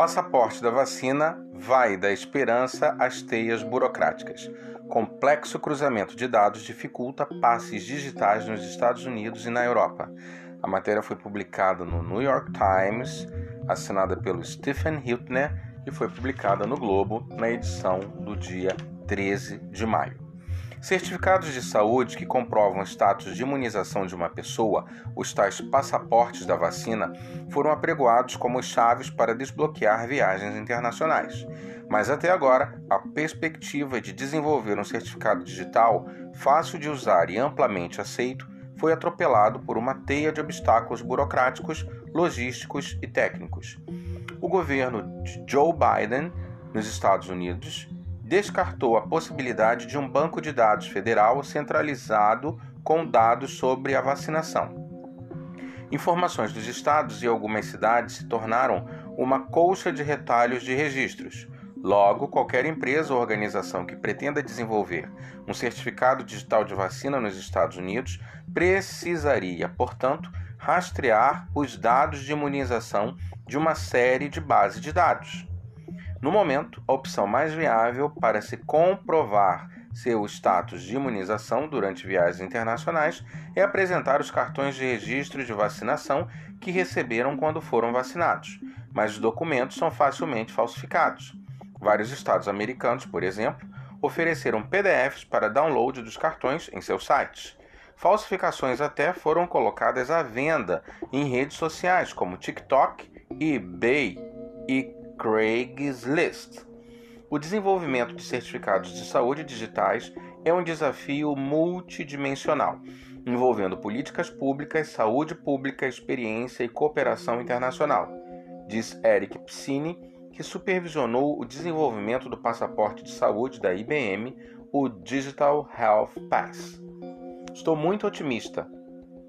Passaporte da vacina vai da esperança às teias burocráticas. Complexo cruzamento de dados dificulta passes digitais nos Estados Unidos e na Europa. A matéria foi publicada no New York Times, assinada pelo Stephen Hiltner e foi publicada no Globo na edição do dia 13 de maio. Certificados de saúde que comprovam o status de imunização de uma pessoa, os tais passaportes da vacina, foram apregoados como chaves para desbloquear viagens internacionais. Mas até agora, a perspectiva de desenvolver um certificado digital fácil de usar e amplamente aceito foi atropelado por uma teia de obstáculos burocráticos, logísticos e técnicos. O governo de Joe Biden, nos Estados Unidos, descartou a possibilidade de um banco de dados federal centralizado com dados sobre a vacinação. Informações dos estados e algumas cidades se tornaram uma colcha de retalhos de registros. Logo, qualquer empresa ou organização que pretenda desenvolver um certificado digital de vacina nos Estados Unidos precisaria, portanto, rastrear os dados de imunização de uma série de bases de dados. No momento, a opção mais viável para se comprovar seu status de imunização durante viagens internacionais é apresentar os cartões de registro de vacinação que receberam quando foram vacinados, mas os documentos são facilmente falsificados. Vários estados americanos, por exemplo, ofereceram PDFs para download dos cartões em seus sites. Falsificações até foram colocadas à venda em redes sociais como TikTok, eBay e Craigslist. O desenvolvimento de certificados de saúde digitais é um desafio multidimensional, envolvendo políticas públicas, saúde pública, experiência e cooperação internacional, diz Eric Psini, que supervisionou o desenvolvimento do passaporte de saúde da IBM, o Digital Health Pass. Estou muito otimista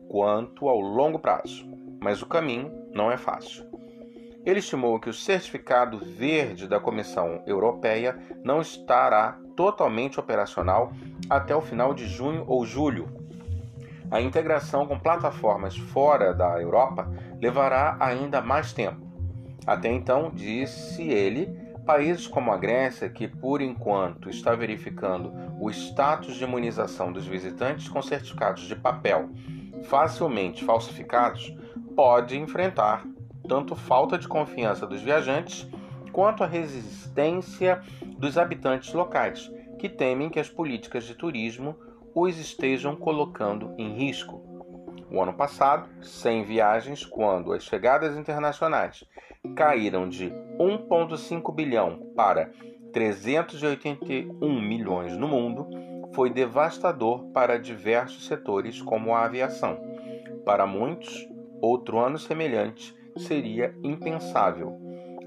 quanto ao longo prazo, mas o caminho não é fácil. Ele estimou que o certificado verde da Comissão Europeia não estará totalmente operacional até o final de junho ou julho. A integração com plataformas fora da Europa levará ainda mais tempo. Até então, disse ele, países como a Grécia, que por enquanto está verificando o status de imunização dos visitantes com certificados de papel facilmente falsificados, pode enfrentar tanto falta de confiança dos viajantes quanto a resistência dos habitantes locais, que temem que as políticas de turismo os estejam colocando em risco. O ano passado, sem viagens, quando as chegadas internacionais caíram de 1,5 bilhão para 381 milhões no mundo, foi devastador para diversos setores, como a aviação. Para muitos, outro ano semelhante seria impensável,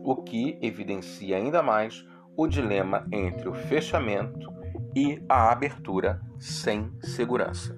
o que evidencia ainda mais o dilema entre o fechamento e a abertura sem segurança.